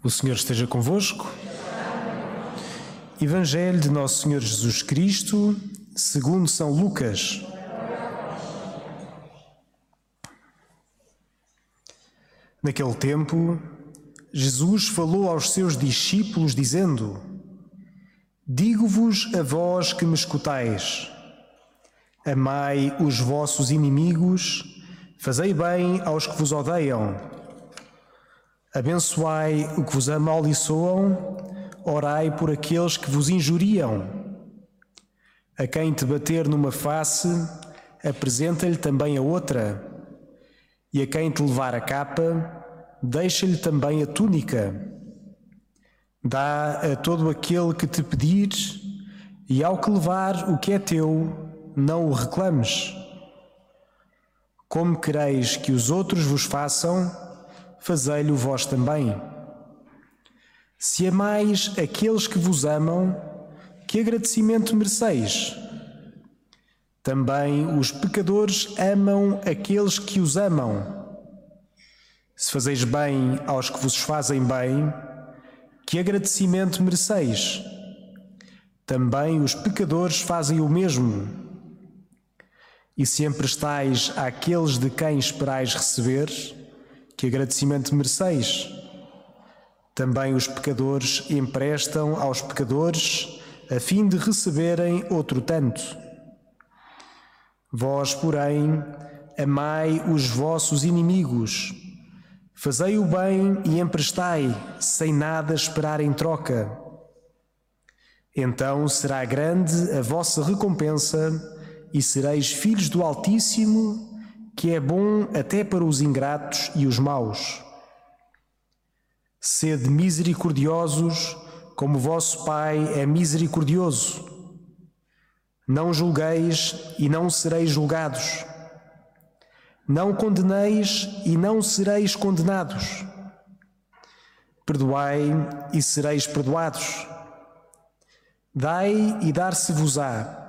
O Senhor esteja convosco. Evangelho de Nosso Senhor Jesus Cristo, segundo São Lucas. Naquele tempo, Jesus falou aos seus discípulos, dizendo: Digo-vos a vós que me escutais: Amai os vossos inimigos, fazei bem aos que vos odeiam Abençoai o que vos amaldiçoam, orai por aqueles que vos injuriam. A quem te bater numa face, apresenta-lhe também a outra. E a quem te levar a capa, deixa-lhe também a túnica. Dá a todo aquele que te pedir, e ao que levar o que é teu, não o reclames. Como quereis que os outros vos façam, fazei-lo vós também. Se amais aqueles que vos amam, que agradecimento mereceis? Também os pecadores amam aqueles que os amam. Se fazeis bem aos que vos fazem bem, que agradecimento mereceis? Também os pecadores fazem o mesmo. E se emprestais àqueles de quem esperais receber, que agradecimento mereceis? Também os pecadores emprestam aos pecadores a fim de receberem outro tanto. Vós, porém, amai os vossos inimigos, fazei o bem e emprestai, sem nada esperar em troca. Então será grande a vossa recompensa e sereis filhos do Altíssimo que é bom até para os ingratos e os maus. Sede misericordiosos, como vosso Pai é misericordioso. Não julgueis e não sereis julgados. Não condeneis e não sereis condenados. Perdoai e sereis perdoados. Dai e dar-se-vos-á.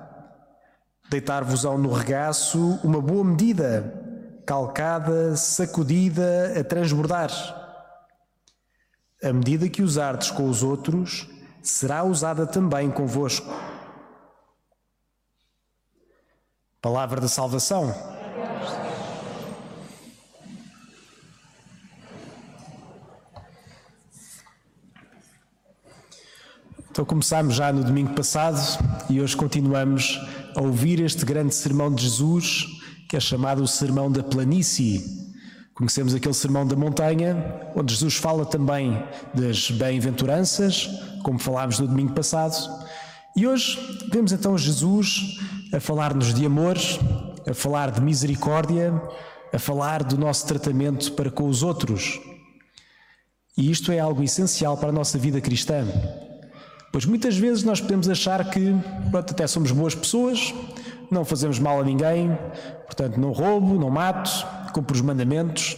Deitar-vos-ão no regaço uma boa medida, calcada, sacudida, a transbordar. A medida que usardes com os outros, será usada também convosco. Palavra da salvação. Então começámos já no domingo passado e hoje continuamos a ouvir este grande sermão de Jesus, que é chamado o Sermão da Planície. Conhecemos aquele sermão da montanha, onde Jesus fala também das bem-aventuranças, como falámos no domingo passado. E hoje vemos então Jesus a falar-nos de amor, a falar de misericórdia, a falar do nosso tratamento para com os outros. E isto é algo essencial para a nossa vida cristã. Pois muitas vezes nós podemos achar que pronto, até somos boas pessoas, não fazemos mal a ninguém, portanto não roubo, não mato, cumpro os mandamentos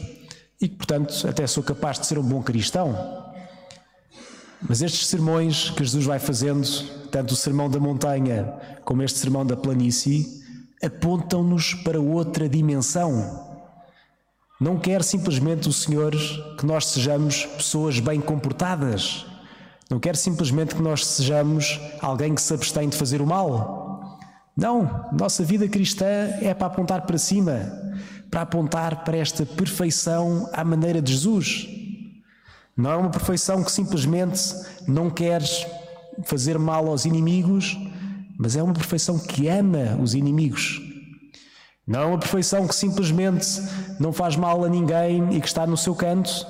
e portanto, até sou capaz de ser um bom cristão. Mas estes sermões que Jesus vai fazendo, tanto o sermão da montanha como este sermão da planície, apontam-nos para outra dimensão. Não quer simplesmente o Senhor que nós sejamos pessoas bem comportadas não quer simplesmente que nós sejamos alguém que se abstém de fazer o mal. Não, nossa vida cristã é para apontar para cima, para apontar para esta perfeição à maneira de Jesus. Não é uma perfeição que simplesmente não quer fazer mal aos inimigos, mas é uma perfeição que ama os inimigos. Não é uma perfeição que simplesmente não faz mal a ninguém e que está no seu canto,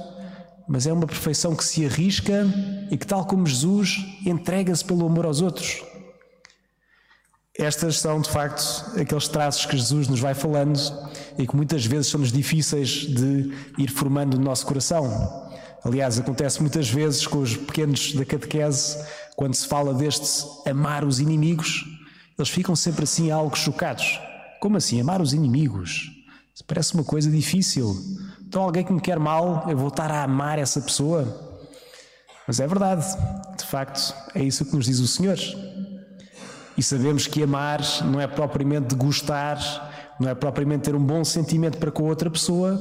mas é uma perfeição que se arrisca e que, tal como Jesus, entrega-se pelo amor aos outros. Estas são, de facto, aqueles traços que Jesus nos vai falando e que muitas vezes são-nos difíceis de ir formando no nosso coração. Aliás, acontece muitas vezes com os pequenos da catequese, quando se fala deste amar os inimigos, eles ficam sempre assim algo chocados. Como assim, amar os inimigos? Parece uma coisa difícil. Então, alguém que me quer mal, eu vou estar a amar essa pessoa? Mas é verdade, de facto, é isso que nos diz o Senhor. E sabemos que amar não é propriamente gostar, não é propriamente ter um bom sentimento para com outra pessoa,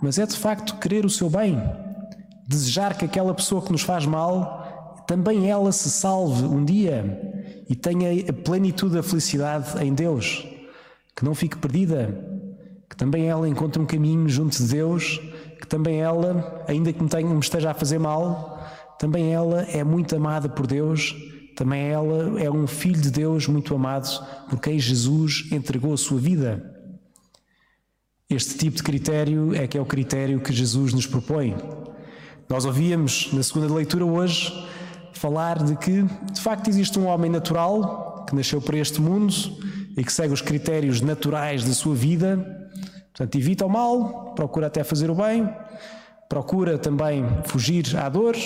mas é de facto querer o seu bem, desejar que aquela pessoa que nos faz mal também ela se salve um dia e tenha a plenitude da felicidade em Deus, que não fique perdida, que também ela encontre um caminho junto de Deus, que também ela, ainda que me, tenha, me esteja a fazer mal, também ela é muito amada por Deus, também ela é um filho de Deus muito amado, por quem Jesus entregou a sua vida. Este tipo de critério é que é o critério que Jesus nos propõe. Nós ouvíamos na segunda leitura hoje falar de que, de facto, existe um homem natural que nasceu para este mundo e que segue os critérios naturais da sua vida. Portanto, evita o mal, procura até fazer o bem, procura também fugir à dor.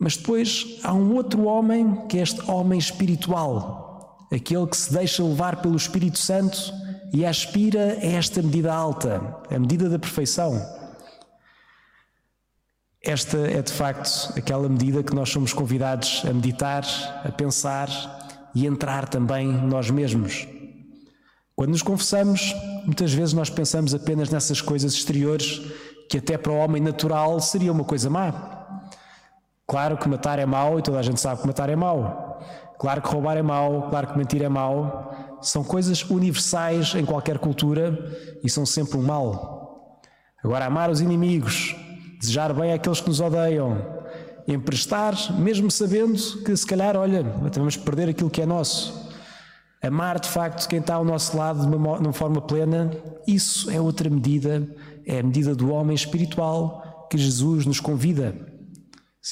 Mas depois há um outro homem que é este homem espiritual, aquele que se deixa levar pelo Espírito Santo e aspira a esta medida alta, a medida da perfeição. Esta é de facto aquela medida que nós somos convidados a meditar, a pensar e entrar também nós mesmos. Quando nos confessamos, muitas vezes nós pensamos apenas nessas coisas exteriores que até para o homem natural seria uma coisa má. Claro que matar é mau e toda a gente sabe que matar é mau. Claro que roubar é mau, claro que mentir é mau, são coisas universais em qualquer cultura e são sempre um mal. Agora, amar os inimigos, desejar bem àqueles que nos odeiam, emprestar, mesmo sabendo que se calhar, olha, vamos perder aquilo que é nosso. Amar de facto quem está ao nosso lado de uma, de uma forma plena, isso é outra medida, é a medida do homem espiritual que Jesus nos convida.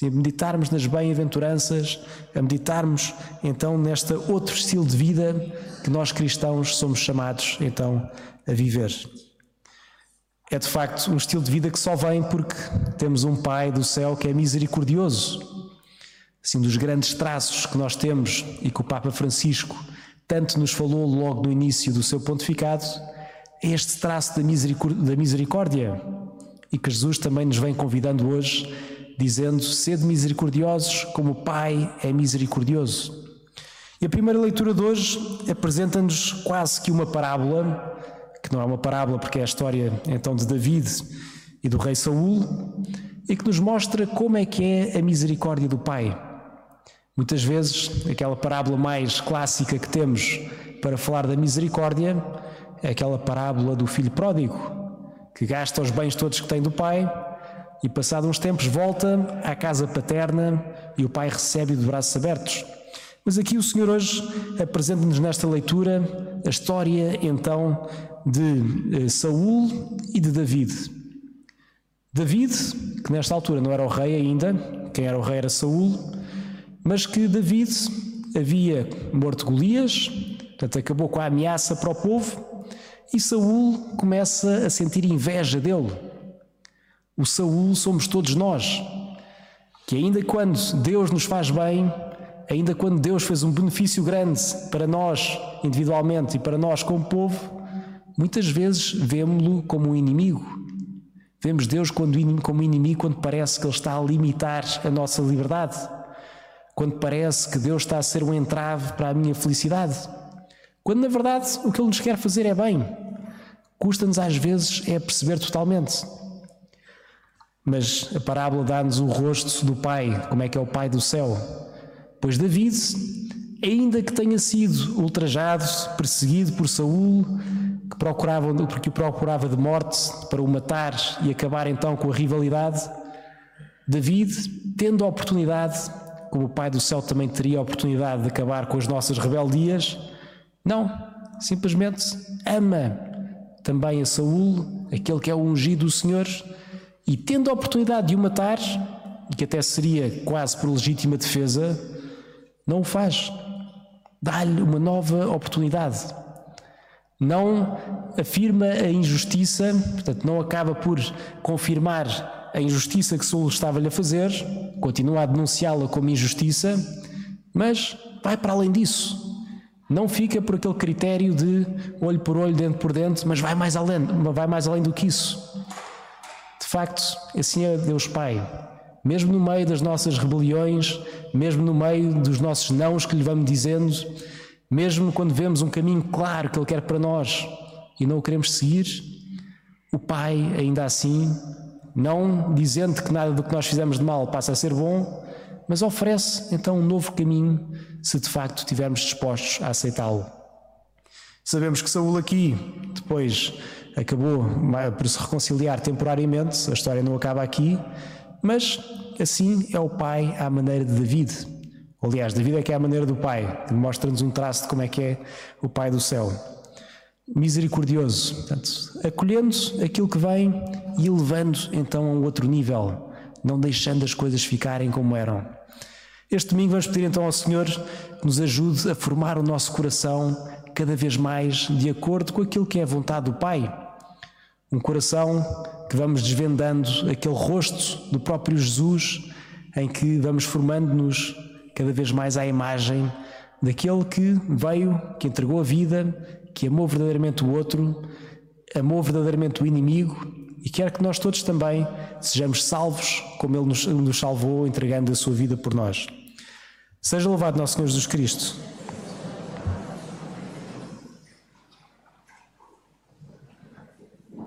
A meditarmos nas bem-aventuranças, a meditarmos então neste outro estilo de vida que nós cristãos somos chamados então a viver. É de facto um estilo de vida que só vem porque temos um Pai do céu que é misericordioso. Assim, dos grandes traços que nós temos e que o Papa Francisco tanto nos falou logo no início do seu pontificado, é este traço da misericórdia e que Jesus também nos vem convidando hoje dizendo: Sede misericordiosos, como o Pai é misericordioso. E a primeira leitura de hoje apresenta-nos quase que uma parábola, que não é uma parábola porque é a história então de David e do rei Saul, e que nos mostra como é que é a misericórdia do Pai. Muitas vezes, aquela parábola mais clássica que temos para falar da misericórdia é aquela parábola do filho pródigo, que gasta os bens todos que tem do pai e, passado uns tempos, volta à casa paterna e o pai recebe-o de braços abertos. Mas aqui o Senhor hoje apresenta-nos nesta leitura a história então de eh, Saul e de David. David, que nesta altura não era o rei ainda, quem era o rei era Saul, mas que David havia morto Golias, portanto acabou com a ameaça para o povo, e Saul começa a sentir inveja dele o Saul somos todos nós, que ainda quando Deus nos faz bem, ainda quando Deus fez um benefício grande para nós individualmente e para nós como povo, muitas vezes vemos-lo como um inimigo. Vemos Deus como inimigo quando parece que Ele está a limitar a nossa liberdade, quando parece que Deus está a ser um entrave para a minha felicidade, quando na verdade o que Ele nos quer fazer é bem. Custa-nos às vezes é perceber totalmente mas a parábola dá-nos o rosto do Pai, como é que é o Pai do céu. Pois David, ainda que tenha sido ultrajado, perseguido por Saul, que procurava, porque o procurava de morte para o matar e acabar então com a rivalidade, David, tendo a oportunidade, como o Pai do céu também teria a oportunidade de acabar com as nossas rebeldias, não, simplesmente ama também a Saul, aquele que é o ungido do Senhor, e tendo a oportunidade de o matar, que até seria quase por legítima defesa, não o faz. Dá-lhe uma nova oportunidade. Não afirma a injustiça, portanto, não acaba por confirmar a injustiça que Saul estava-lhe a fazer, continua a denunciá-la como injustiça, mas vai para além disso. Não fica por aquele critério de olho por olho, dente por dente, mas vai mais além, vai mais além do que isso facto, assim é Deus Pai. Mesmo no meio das nossas rebeliões, mesmo no meio dos nossos nãos que lhe vamos dizendo, mesmo quando vemos um caminho claro que Ele quer para nós e não o queremos seguir, o Pai, ainda assim, não dizendo que nada do que nós fizemos de mal passa a ser bom, mas oferece então um novo caminho se de facto estivermos dispostos a aceitá-lo. Sabemos que Saul aqui depois acabou por se reconciliar temporariamente, a história não acaba aqui, mas assim é o pai à maneira de David. Aliás, David é que é a maneira do pai, mostra-nos um traço de como é que é o pai do céu. Misericordioso, portanto, acolhendo aquilo que vem e elevando então a um outro nível, não deixando as coisas ficarem como eram. Este domingo vamos pedir então ao Senhor que nos ajude a formar o nosso coração cada vez mais de acordo com aquilo que é a vontade do Pai. Um coração que vamos desvendando aquele rosto do próprio Jesus, em que vamos formando-nos cada vez mais à imagem daquele que veio, que entregou a vida, que amou verdadeiramente o outro, amou verdadeiramente o inimigo e quer que nós todos também sejamos salvos como Ele nos, nos salvou, entregando a sua vida por nós. Seja louvado nosso Senhor Jesus Cristo.